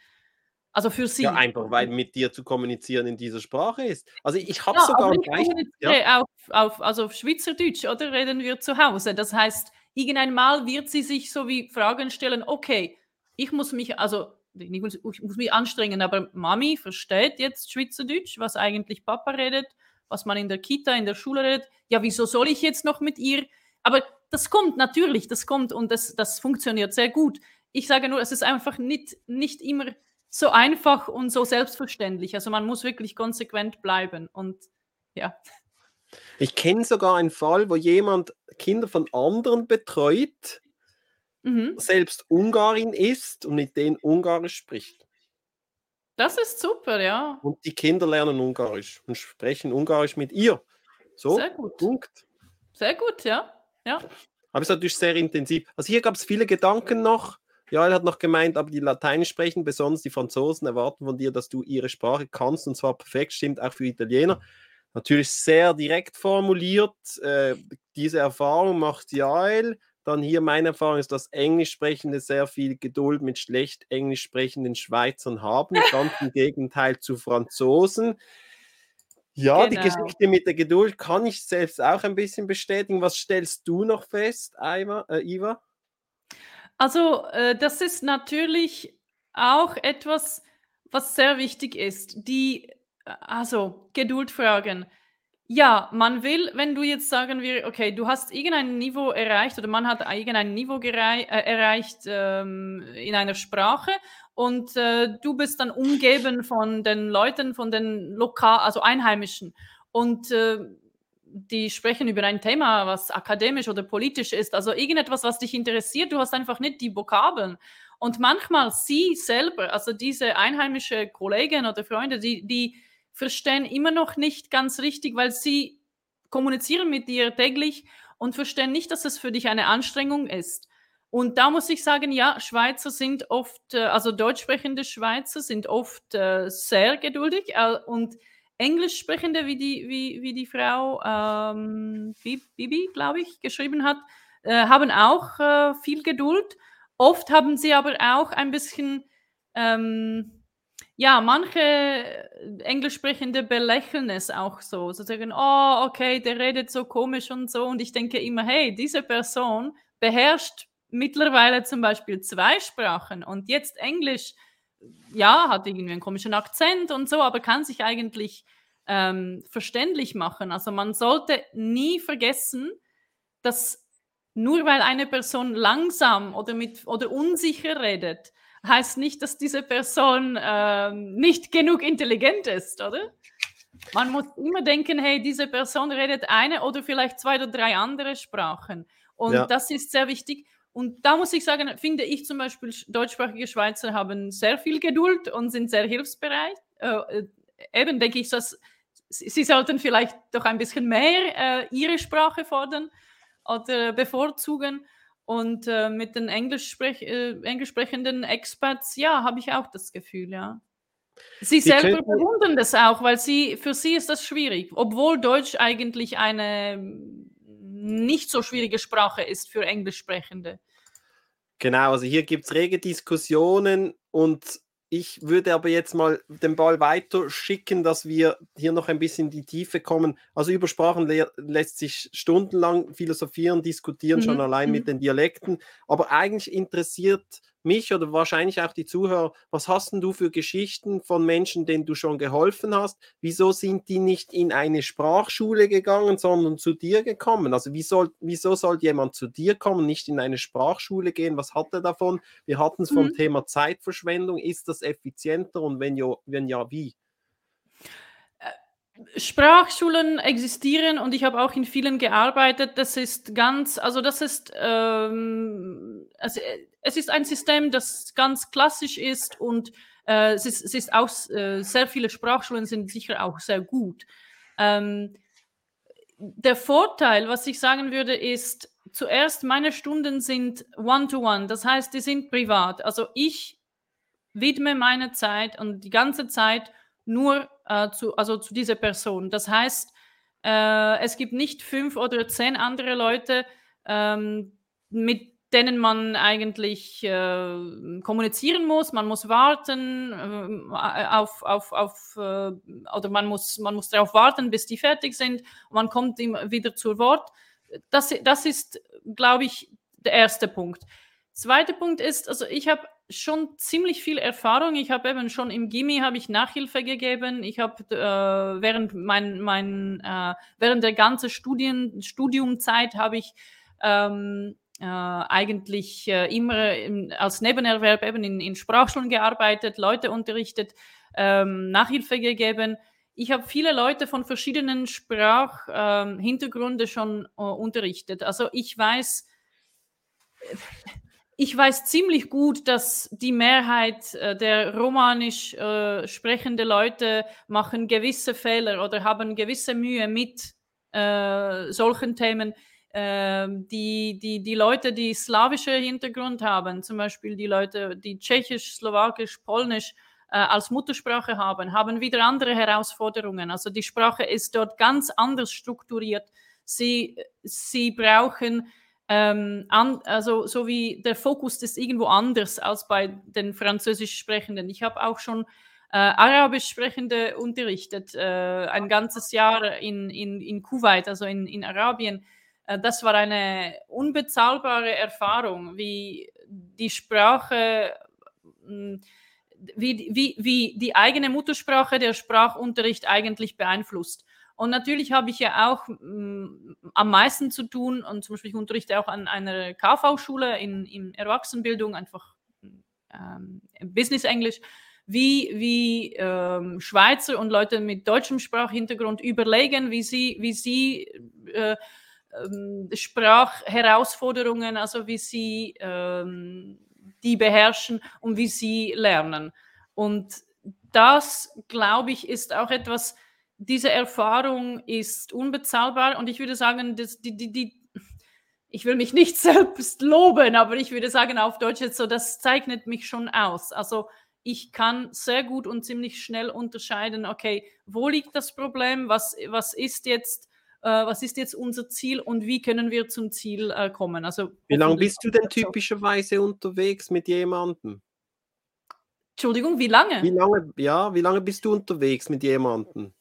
Also für sie. Ja, einfach weil mit dir zu kommunizieren in dieser Sprache ist. Also ich habe ja, sogar gleich. Ja. Auf, auf, also auf Schweizerdeutsch, oder reden wir zu Hause. Das heißt, irgendwann Mal wird sie sich so wie Fragen stellen, okay, ich muss mich, also ich muss, ich muss mich anstrengen, aber Mami versteht jetzt Schweizerdeutsch, was eigentlich Papa redet, was man in der Kita, in der Schule redet. Ja, wieso soll ich jetzt noch mit ihr? Aber das kommt natürlich, das kommt und das, das funktioniert sehr gut. Ich sage nur, es ist einfach nicht, nicht immer so einfach und so selbstverständlich. Also man muss wirklich konsequent bleiben und ja. Ich kenne sogar einen Fall, wo jemand Kinder von anderen betreut mhm. selbst Ungarin ist und mit denen Ungarisch spricht. Das ist super, ja. Und die Kinder lernen Ungarisch und sprechen Ungarisch mit ihr. So, Sehr gut. Punkt. Sehr gut, ja. ja. Aber es ist natürlich sehr intensiv. Also hier gab es viele Gedanken noch. Joel hat noch gemeint, aber die Latein sprechen, besonders die Franzosen, erwarten von dir, dass du ihre Sprache kannst und zwar perfekt, stimmt auch für Italiener. Natürlich sehr direkt formuliert. Äh, diese Erfahrung macht Joel. Dann hier meine Erfahrung ist, dass Englischsprechende sehr viel Geduld mit schlecht Englisch sprechenden Schweizern haben. Ganz im Gegenteil zu Franzosen. Ja, genau. die Geschichte mit der Geduld kann ich selbst auch ein bisschen bestätigen. Was stellst du noch fest, Iva? Äh, Iva? Also, äh, das ist natürlich auch etwas, was sehr wichtig ist. Die, äh, also, Geduldfragen. Ja, man will, wenn du jetzt sagen wir, okay, du hast irgendein Niveau erreicht oder man hat irgendein Niveau äh, erreicht ähm, in einer Sprache und äh, du bist dann umgeben von den Leuten, von den lokal, also Einheimischen und äh, die sprechen über ein Thema, was akademisch oder politisch ist, also irgendetwas, was dich interessiert, du hast einfach nicht die Vokabeln. Und manchmal sie selber, also diese einheimische Kollegen oder Freunde, die, die verstehen immer noch nicht ganz richtig, weil sie kommunizieren mit dir täglich und verstehen nicht, dass es für dich eine Anstrengung ist. Und da muss ich sagen, ja, Schweizer sind oft, äh, also deutsch sprechende Schweizer sind oft äh, sehr geduldig äh, und Englisch sprechende, wie die, wie, wie die Frau ähm, Bibi, glaube ich, geschrieben hat, äh, haben auch äh, viel Geduld. Oft haben sie aber auch ein bisschen, ähm, ja, manche Englisch sprechende belächeln es auch so. So sagen, oh, okay, der redet so komisch und so. Und ich denke immer, hey, diese Person beherrscht mittlerweile zum Beispiel zwei Sprachen und jetzt Englisch ja, hat irgendwie einen komischen Akzent und so, aber kann sich eigentlich ähm, verständlich machen. Also man sollte nie vergessen, dass nur weil eine Person langsam oder, mit, oder unsicher redet, heißt nicht, dass diese Person ähm, nicht genug intelligent ist, oder? Man muss immer denken, hey, diese Person redet eine oder vielleicht zwei oder drei andere Sprachen. Und ja. das ist sehr wichtig. Und da muss ich sagen, finde ich zum Beispiel, deutschsprachige Schweizer haben sehr viel Geduld und sind sehr hilfsbereit. Äh, äh eben denke ich, dass sie sollten vielleicht doch ein bisschen mehr äh, ihre Sprache fordern oder bevorzugen. Und äh, mit den Englisch, äh, englisch sprechenden Experts, ja, habe ich auch das Gefühl, ja. Sie die selber bewundern das auch, weil sie, für sie ist das schwierig, obwohl Deutsch eigentlich eine nicht so schwierige Sprache ist für Englischsprechende. Genau, also hier gibt es rege Diskussionen und ich würde aber jetzt mal den Ball weiter schicken, dass wir hier noch ein bisschen in die Tiefe kommen. Also über Sprachen lässt sich stundenlang philosophieren, diskutieren, mhm. schon allein mhm. mit den Dialekten. Aber eigentlich interessiert mich oder wahrscheinlich auch die Zuhörer, was hast denn du für Geschichten von Menschen, denen du schon geholfen hast? Wieso sind die nicht in eine Sprachschule gegangen, sondern zu dir gekommen? Also wie soll, wieso soll jemand zu dir kommen, nicht in eine Sprachschule gehen? Was hat er davon? Wir hatten es mhm. vom Thema Zeitverschwendung. Ist das effizienter und wenn ja, wenn ja wie? Sprachschulen existieren und ich habe auch in vielen gearbeitet. Das ist ganz, also das ist, ähm, also es ist ein System, das ganz klassisch ist und äh, es, ist, es ist auch, äh, sehr viele Sprachschulen sind sicher auch sehr gut. Ähm, der Vorteil, was ich sagen würde, ist, zuerst meine Stunden sind one-to-one, -one, das heißt, die sind privat. Also ich widme meine Zeit und die ganze Zeit nur äh, zu, also zu dieser Person. Das heißt, äh, es gibt nicht fünf oder zehn andere Leute, ähm, mit denen man eigentlich äh, kommunizieren muss. Man muss warten äh, auf, auf, auf äh, oder man muss, man muss darauf warten, bis die fertig sind. man kommt immer wieder zu Wort. Das, das ist, glaube ich, der erste Punkt. Zweiter Punkt ist, also ich habe schon ziemlich viel Erfahrung. Ich habe eben schon im Gimmi habe ich Nachhilfe gegeben. Ich habe äh, während mein, mein äh, während der ganzen Studien, Studiumzeit habe ich ähm, äh, eigentlich äh, immer in, als Nebenerwerb eben in, in Sprachschulen gearbeitet, Leute unterrichtet, ähm, Nachhilfe gegeben. Ich habe viele Leute von verschiedenen Sprachhintergründen ähm, schon äh, unterrichtet. Also ich weiß, ich weiß ziemlich gut, dass die Mehrheit äh, der romanisch äh, sprechende Leute machen gewisse Fehler oder haben gewisse Mühe mit äh, solchen Themen. Ähm, die, die, die Leute, die slawische Hintergrund haben, zum Beispiel die Leute, die Tschechisch, Slowakisch, Polnisch äh, als Muttersprache haben, haben wieder andere Herausforderungen. Also die Sprache ist dort ganz anders strukturiert. Sie, sie brauchen ähm, an, also so wie der Fokus ist irgendwo anders als bei den Französisch Sprechenden. Ich habe auch schon äh, Arabisch Sprechende unterrichtet, äh, ein ganzes Jahr in, in, in Kuwait, also in, in Arabien. Äh, das war eine unbezahlbare Erfahrung, wie die Sprache, hm, wie, wie, wie die eigene Muttersprache der Sprachunterricht eigentlich beeinflusst. Und natürlich habe ich ja auch m, mm, am meisten zu tun und zum Beispiel ich unterrichte auch an einer KV-Schule in, in Erwachsenenbildung, einfach ähm, Business Englisch, wie, wie ähm, Schweizer und Leute mit deutschem Sprachhintergrund überlegen, wie sie, wie sie äh, ähm, Sprachherausforderungen, also wie sie ähm, die beherrschen und wie sie lernen. Und das, glaube ich, ist auch etwas, diese Erfahrung ist unbezahlbar und ich würde sagen, dass die, die, die, ich will mich nicht (laughs) selbst loben, aber ich würde sagen auf Deutsch jetzt so, das zeichnet mich schon aus. Also ich kann sehr gut und ziemlich schnell unterscheiden, okay, wo liegt das Problem, was, was ist jetzt äh, was ist jetzt unser Ziel und wie können wir zum Ziel äh, kommen. Also, wie lange bist du denn typischerweise unterwegs mit jemandem? Entschuldigung, wie lange? Wie lange, ja, wie lange bist du unterwegs mit jemandem?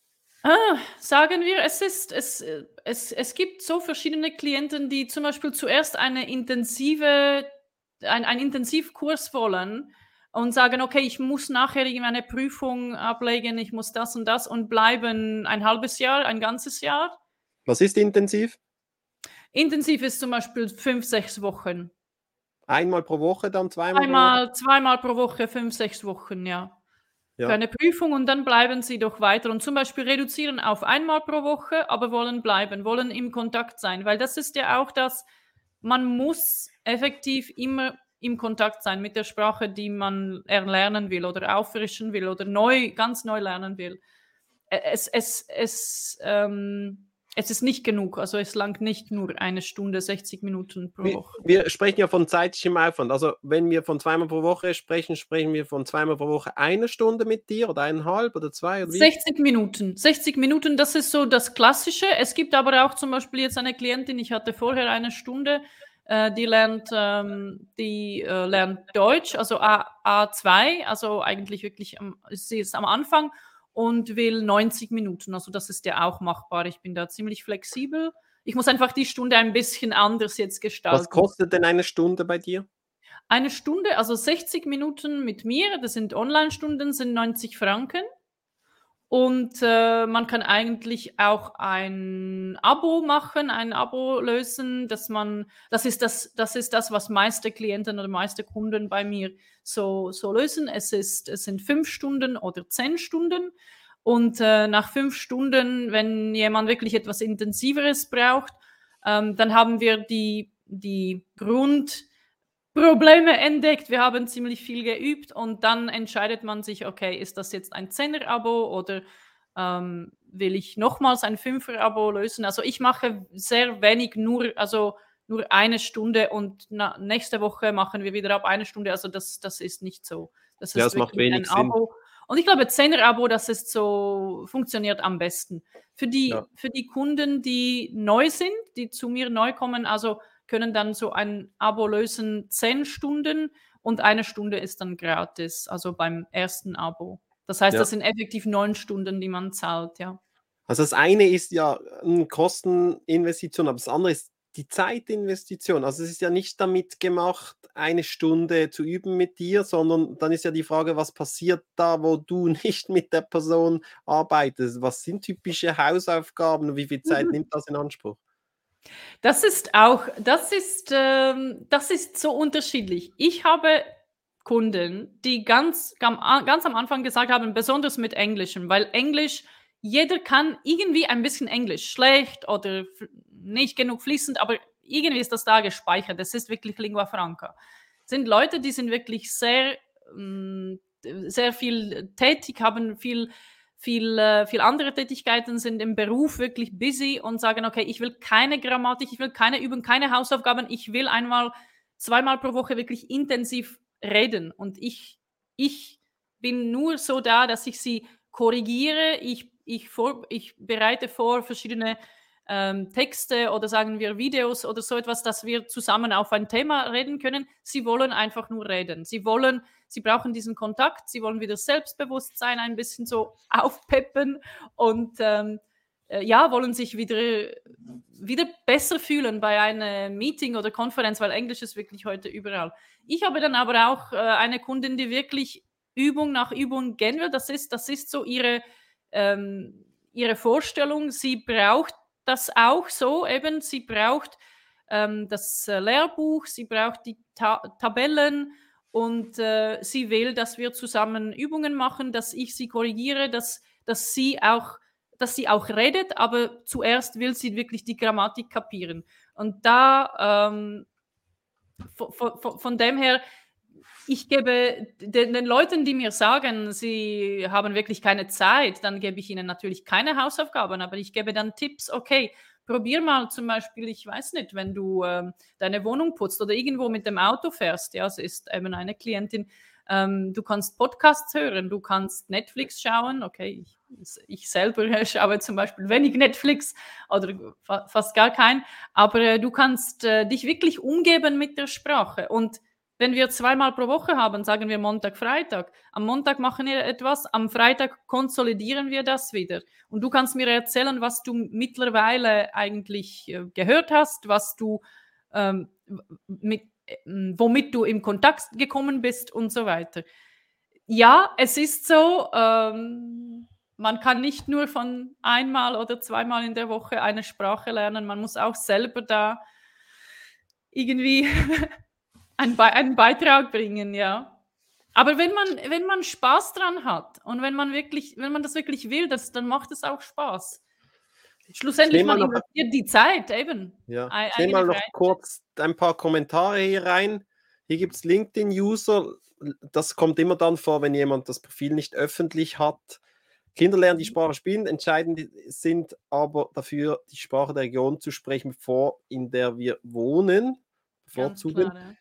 Ah, sagen wir, es ist, es, es, es gibt so verschiedene Klienten, die zum Beispiel zuerst eine intensive, ein, einen Intensivkurs wollen und sagen, okay, ich muss nachher eine Prüfung ablegen, ich muss das und das und bleiben ein halbes Jahr, ein ganzes Jahr. Was ist intensiv? Intensiv ist zum Beispiel fünf, sechs Wochen. Einmal pro Woche, dann zweimal? Einmal, zweimal pro Woche, fünf, sechs Wochen, ja ja. für eine Prüfung und dann bleiben sie doch weiter und zum Beispiel reduzieren auf einmal pro Woche, aber wollen bleiben, wollen im Kontakt sein, weil das ist ja auch das, man muss effektiv immer im Kontakt sein mit der Sprache, die man erlernen will oder auffrischen will oder neu, ganz neu lernen will. Es, es, es, ähm, es ist nicht genug. Also es langt nicht nur eine Stunde, 60 Minuten pro Woche. Wir, wir, sprechen ja von zeitlichem Aufwand. Also wenn wir von zweimal pro Woche sprechen, sprechen wir von zweimal pro Woche eine Stunde mit dir oder eineinhalb oder zwei? Oder 60 Minuten. 60 Minuten, das ist so das Klassische. Es gibt aber auch zum Beispiel jetzt eine Klientin, ich hatte vorher eine Stunde, äh, die lernt, ähm, die äh, lernt Deutsch, also A, A2, also eigentlich wirklich, sie ist am Anfang und will 90 Minuten. Also das ist ja auch machbar. Ich bin da ziemlich flexibel. Ich muss einfach die Stunde ein bisschen anders jetzt gestalten. Was kostet denn eine Stunde bei dir? Eine Stunde, also 60 Minuten mit mir, das sind Online-Stunden, sind 90 Franken. Und äh, man kann eigentlich auch ein Abo machen, ein Abo lösen, dass man, das ist das, das ist das, was meiste Klienten oder meiste Kunden bei mir so, so lösen. Es ist, es sind fünf Stunden oder zehn Stunden. Und äh, nach fünf Stunden, wenn jemand wirklich etwas Intensiveres braucht, ähm, dann haben wir die, die Grund, Probleme entdeckt, wir haben ziemlich viel geübt und dann entscheidet man sich, okay, ist das jetzt ein Zehner-Abo oder ähm, will ich nochmals ein Fünfer-Abo lösen? Also ich mache sehr wenig, nur, also nur eine Stunde und na, nächste Woche machen wir wieder ab eine Stunde. Also das, das ist nicht so. Das, ja, das macht wenig ein Abo. Und ich glaube, Zehner-Abo, das ist so, funktioniert am besten. Für die, ja. für die Kunden, die neu sind, die zu mir neu kommen, also können dann so ein Abo lösen, zehn Stunden und eine Stunde ist dann gratis, also beim ersten Abo. Das heißt, ja. das sind effektiv neun Stunden, die man zahlt, ja. Also das eine ist ja eine Kosteninvestition, aber das andere ist die Zeitinvestition. Also es ist ja nicht damit gemacht, eine Stunde zu üben mit dir, sondern dann ist ja die Frage, was passiert da, wo du (laughs) nicht mit der Person arbeitest? Was sind typische Hausaufgaben und wie viel Zeit mhm. nimmt das in Anspruch? Das ist auch, das ist, ähm, das ist so unterschiedlich. Ich habe Kunden, die ganz, ganz am Anfang gesagt haben, besonders mit Englischem, weil Englisch, jeder kann irgendwie ein bisschen Englisch, schlecht oder nicht genug fließend, aber irgendwie ist das da gespeichert. Das ist wirklich Lingua Franca. sind Leute, die sind wirklich sehr, mm, sehr viel tätig, haben viel, viel, äh, viel andere Tätigkeiten, sind im Beruf wirklich busy und sagen, okay, ich will keine Grammatik, ich will keine Übung, keine Hausaufgaben, ich will einmal, zweimal pro Woche wirklich intensiv reden. Und ich, ich bin nur so da, dass ich sie korrigiere, ich, ich, vor, ich bereite vor verschiedene ähm, Texte oder sagen wir Videos oder so etwas, dass wir zusammen auf ein Thema reden können. Sie wollen einfach nur reden. Sie wollen, sie brauchen diesen Kontakt, sie wollen wieder Selbstbewusstsein ein bisschen so (laughs) aufpeppen und ähm, äh, ja, wollen sich wieder, wieder besser fühlen bei einem Meeting oder Konferenz, weil Englisch ist wirklich heute überall. Ich habe dann aber auch äh, eine Kundin, die wirklich Übung nach Übung gehen will. Das ist, das ist so ihre, ähm, ihre Vorstellung. Sie braucht das auch so eben. Sie braucht ähm, das äh, Lehrbuch, sie braucht die Ta Tabellen und äh, sie will, dass wir zusammen Übungen machen, dass ich sie korrigiere, dass, dass sie auch dass sie auch redet, aber zuerst will sie wirklich die Grammatik kapieren. Und da ähm, von, von, von, dem her, ich gebe den, den, Leuten, die mir sagen, sie haben wirklich keine Zeit, dann gebe ich ihnen natürlich keine Hausaufgaben, aber ich gebe dann Tipps, okay, probier mal zum Beispiel, ich weiß nicht, wenn du ähm, deine Wohnung putzt oder irgendwo mit dem Auto fährst, ja, es ist eben eine Klientin, ähm, du kannst Podcasts hören, du kannst Netflix schauen, okay, ich ich selber schaue zum Beispiel wenig Netflix oder fast gar kein, aber äh, du kannst äh, dich wirklich umgeben mit der Sprache. Und wenn wir zweimal pro Woche haben, sagen wir Montag, Freitag, am Montag machen wir etwas, am Freitag konsolidieren wir das wieder. Und du kannst mir erzählen, was du mittlerweile eigentlich äh, gehört hast, was du ähm, mit, äh, womit du im Kontakt gekommen bist und so weiter. Ja, es ist so, ähm, man kann nicht nur von einmal oder zweimal in der Woche eine Sprache lernen, man muss auch selber da irgendwie (laughs) einen, Be einen Beitrag bringen, ja. Aber wenn man, wenn man Spaß dran hat und wenn man wirklich, wenn man das wirklich will, das, dann macht es auch Spaß. Schlussendlich man investiert die Zeit eben. Ja. Ich nehme mal noch Freizeit. kurz ein paar Kommentare hier rein. Hier gibt es LinkedIn-User. Das kommt immer dann vor, wenn jemand das Profil nicht öffentlich hat. Kinder lernen die Sprache spielen, entscheidend sind aber dafür, die Sprache der Region zu sprechen, bevor in der wir wohnen. Bevorzugen. Klar, ja.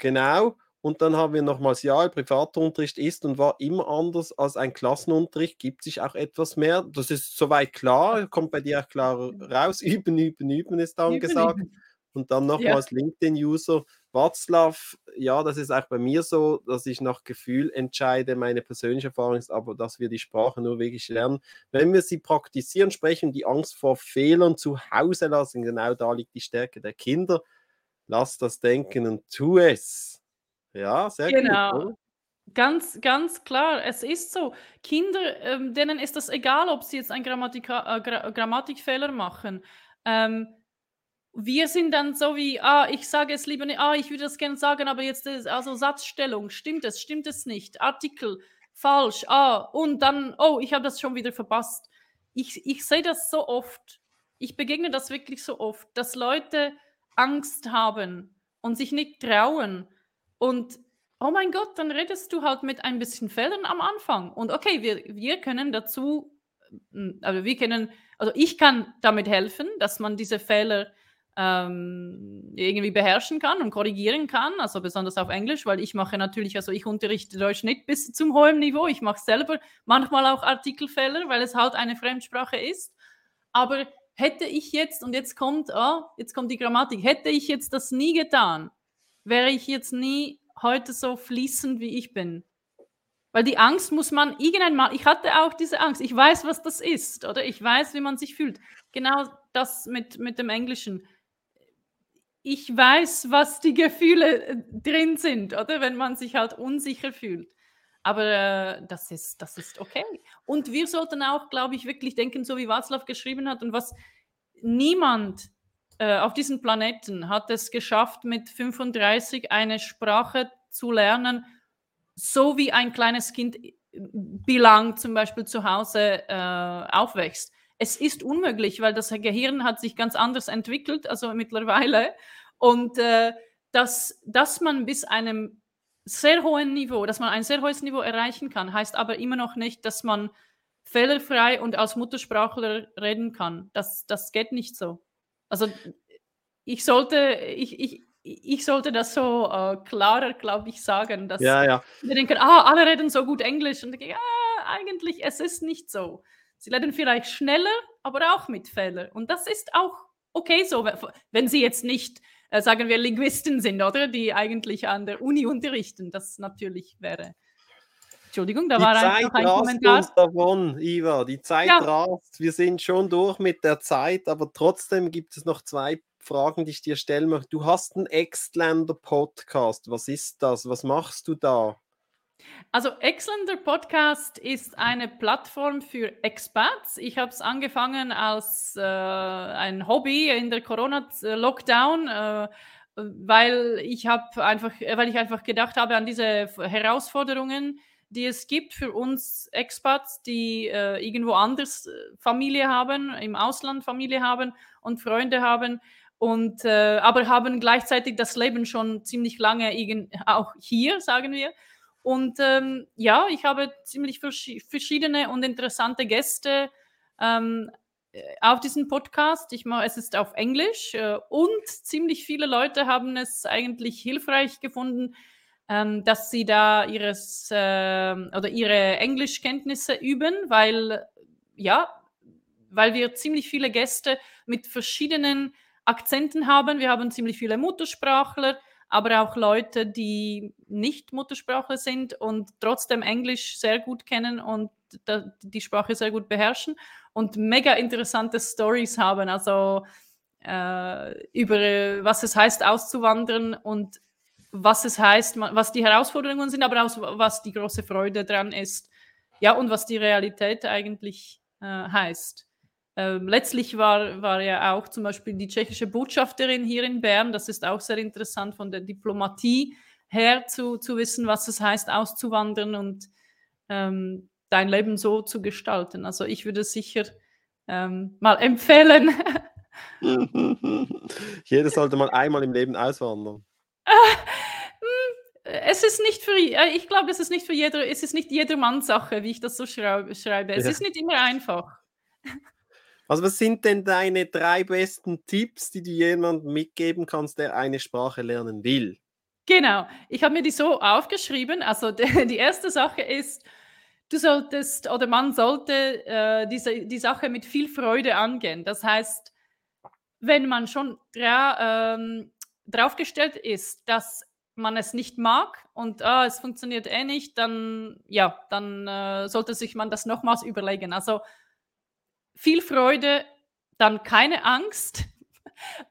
Genau. Und dann haben wir nochmals, ja, Privatunterricht ist und war immer anders als ein Klassenunterricht, gibt sich auch etwas mehr. Das ist soweit klar, kommt bei dir auch klar raus. (laughs) Üben, üben, üben ist dann üben, gesagt. Üben. Und dann nochmals ja. LinkedIn-User. Watzlaw, ja, das ist auch bei mir so, dass ich nach Gefühl entscheide. Meine persönliche Erfahrung ist aber, dass wir die Sprache nur wirklich lernen, wenn wir sie praktizieren, sprechen, die Angst vor Fehlern zu Hause lassen. Genau da liegt die Stärke der Kinder. Lass das denken und tu es. Ja, sehr genau. gut. Oder? Ganz, ganz klar, es ist so. Kinder, ähm, denen ist das egal, ob sie jetzt einen Grammatika äh, Gra Grammatikfehler machen. Ähm, wir sind dann so wie, ah, ich sage es lieber nicht, ah, ich würde das gerne sagen, aber jetzt ist also Satzstellung, stimmt es, stimmt es nicht, Artikel, falsch, ah, und dann, oh, ich habe das schon wieder verpasst. Ich, ich sehe das so oft, ich begegne das wirklich so oft, dass Leute Angst haben und sich nicht trauen. Und oh mein Gott, dann redest du halt mit ein bisschen Fehlern am Anfang. Und okay, wir, wir können dazu, also wir können, also ich kann damit helfen, dass man diese Fehler ähm, irgendwie beherrschen kann und korrigieren kann, also besonders auf Englisch, weil ich mache natürlich, also ich unterrichte Deutsch nicht bis zum hohen Niveau, ich mache selber manchmal auch Artikelfehler, weil es halt eine Fremdsprache ist, aber hätte ich jetzt, und jetzt kommt, oh, jetzt kommt die Grammatik, hätte ich jetzt das nie getan, wäre ich jetzt nie heute so fließend, wie ich bin. Weil die Angst muss man irgendwann mal, ich hatte auch diese Angst, ich weiß, was das ist, oder ich weiß, wie man sich fühlt. Genau das mit, mit dem Englischen ich weiß, was die Gefühle äh, drin sind, oder? Wenn man sich halt unsicher fühlt. Aber äh, das, ist, das ist okay. Und wir sollten auch, glaube ich, wirklich denken, so wie Václav geschrieben hat und was niemand äh, auf diesem Planeten hat es geschafft, mit 35 eine Sprache zu lernen, so wie ein kleines Kind äh, bilang zum Beispiel zu Hause äh, aufwächst es ist unmöglich, weil das Gehirn hat sich ganz anders entwickelt, also mittlerweile. Und äh, dass, dass man bis einem sehr hohen Niveau, dass man ein sehr hohes Niveau erreichen kann, heißt aber immer noch nicht, dass man fehlerfrei und als Muttersprachler reden kann. Das, das geht nicht so. Also ich sollte, ich, ich, ich sollte das so äh, klarer, glaube ich, sagen, dass Ja, ja. wir denken, ah, alle reden so gut Englisch. Und denke, ja, eigentlich, es ist nicht so. Sie reden vielleicht schneller, aber auch mit Fehlern. Und das ist auch okay so, wenn sie jetzt nicht, äh, sagen wir, Linguisten sind, oder? Die eigentlich an der Uni unterrichten. Das natürlich wäre. Entschuldigung, da Die war Zeit einfach ein rast Kommentar. uns davon, Iva. Die Zeit Ja. rast. Wir sind schon durch mit der Zeit, aber trotzdem gibt es noch zwei Fragen, die ich dir stellen möchte. Du hast einen Extländer Podcast. Was ist das? Was machst du da? Also Exzellenter Podcast ist eine Plattform für Expats. Ich habe es angefangen als äh, ein Hobby in der Corona-Lockdown, äh, weil ich einfach, weil ich einfach gedacht habe an diese Herausforderungen, die es gibt für uns Expats, die äh, irgendwo anders äh, Familie haben, im Ausland Familie haben und Freunde haben und äh, aber haben gleichzeitig das Leben schon ziemlich lange (laughs) auch hier, sagen wir. Und ähm, ja, ich habe ziemlich verschi verschiedene und interessante Gäste ähm, äh, auf diesem Podcast. Ich mache, es ist auf Englisch äh, und ziemlich viele Leute haben es eigentlich hilfreich gefunden, ähm, dass sie da ihres äh, oder ihre Englischkenntnisse üben, weil ja, weil wir ziemlich viele Gäste mit verschiedenen Akzenten haben. Wir haben ziemlich viele Muttersprachler, aber auch Leute, die nicht Muttersprachler sind und trotzdem Englisch sehr gut kennen und die Sprache sehr gut beherrschen und mega interessante Stories haben, also äh, über was es heißt, auszuwandern und was es heißt, was die Herausforderungen sind, aber auch was die große Freude dran ist. Ja, und was die Realität eigentlich äh, heißt. Ähm, letztlich war, war ja auch zum Beispiel die tschechische Botschafterin hier in Bern. Das ist auch sehr interessant von der Diplomatie her zu, zu wissen, was es heißt, auszuwandern und ähm, dein Leben so zu gestalten. Also ich würde sicher ähm, mal empfehlen. (laughs) Jeder sollte mal einmal im Leben auswandern. (laughs) Es ist nicht für, ich glaube, es ist nicht für jeder, es ist nicht jedermanns Sache, wie ich das so schreibe. Es Ja. ist nicht immer einfach. Also was sind denn deine drei besten Tipps, die du jemandem mitgeben kannst, der eine Sprache lernen will? Genau, ich habe mir die so aufgeschrieben. Also die, (laughs) die erste Sache ist, du solltest oder man sollte äh, diese, die Sache mit viel Freude angehen. Das heißt, wenn man schon dra ähm, draufgestellt ist, dass man es nicht mag und ah, es funktioniert eh nicht, dann ja, dann äh, sollte sich man das nochmals überlegen. Also viel Freude, dann keine Angst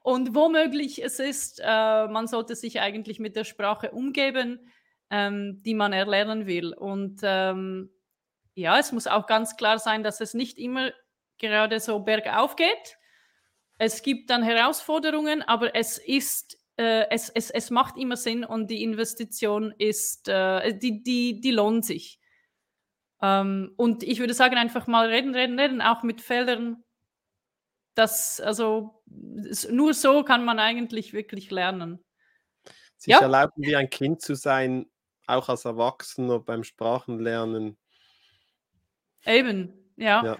und womöglich es ist, äh, man sollte sich eigentlich mit der Sprache umgeben, ähm, die man erlernen will. Und ähm, ja, es muss auch ganz klar sein, dass es nicht immer gerade so bergauf geht. Es gibt dann Herausforderungen, aber es ist äh, es, es, es macht immer Sinn und die Investition ist, äh, die, die, die lohnt sich. Ähm, und ich würde sagen, einfach mal reden, reden, reden, auch mit Fehlern. Das, also, nur so kann man eigentlich wirklich lernen. Sich ja. erlauben, wie ein Kind zu sein, auch als Erwachsener beim Sprachenlernen. Eben, ja. ja.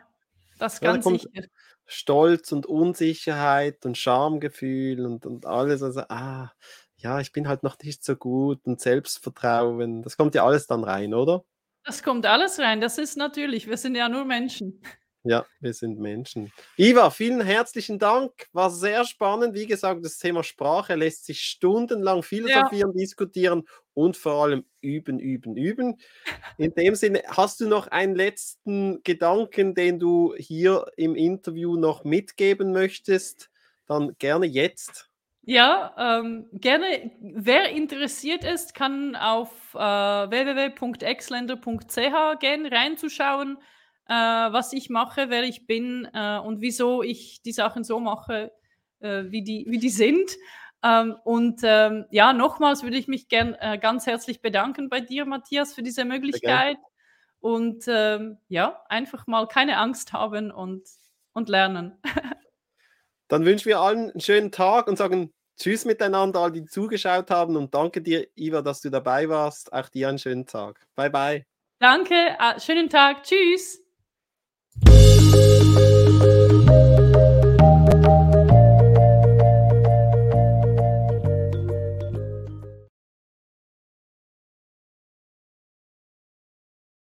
Das ganz ja, da sicher. Stolz und Unsicherheit und Schamgefühl und, und alles. Also, ah, ja, ich bin halt noch nicht so gut und Selbstvertrauen. Das kommt ja alles dann rein, oder? Das kommt alles rein. Das ist natürlich, wir sind ja nur Menschen. Ja, wir sind Menschen. Iva, vielen herzlichen Dank. War sehr spannend. Wie gesagt, das Thema Sprache lässt sich stundenlang philosophieren, ja. diskutieren und vor allem üben, üben, üben. In dem Sinne, hast du noch einen letzten Gedanken, den du hier im Interview noch mitgeben möchtest? Dann gerne jetzt. Ja, ähm, gerne. Wer interessiert ist, kann auf äh, www.exländer.ch gehen, reinzuschauen äh, was ich mache, wer ich bin äh, und wieso ich die Sachen so mache, äh, wie, die, wie die sind. Ähm, und ähm, ja, nochmals würde ich mich gern äh, ganz herzlich bedanken bei dir, Matthias, für diese Möglichkeit. Und ähm, ja, einfach mal keine Angst haben und, und lernen. (laughs) Dann wünschen wir allen einen schönen Tag und sagen tschüss miteinander, all die zugeschaut haben und danke dir, Iva, dass du dabei warst. Auch dir einen schönen Tag. Bye, bye. Danke, schönen Tag. Tschüss.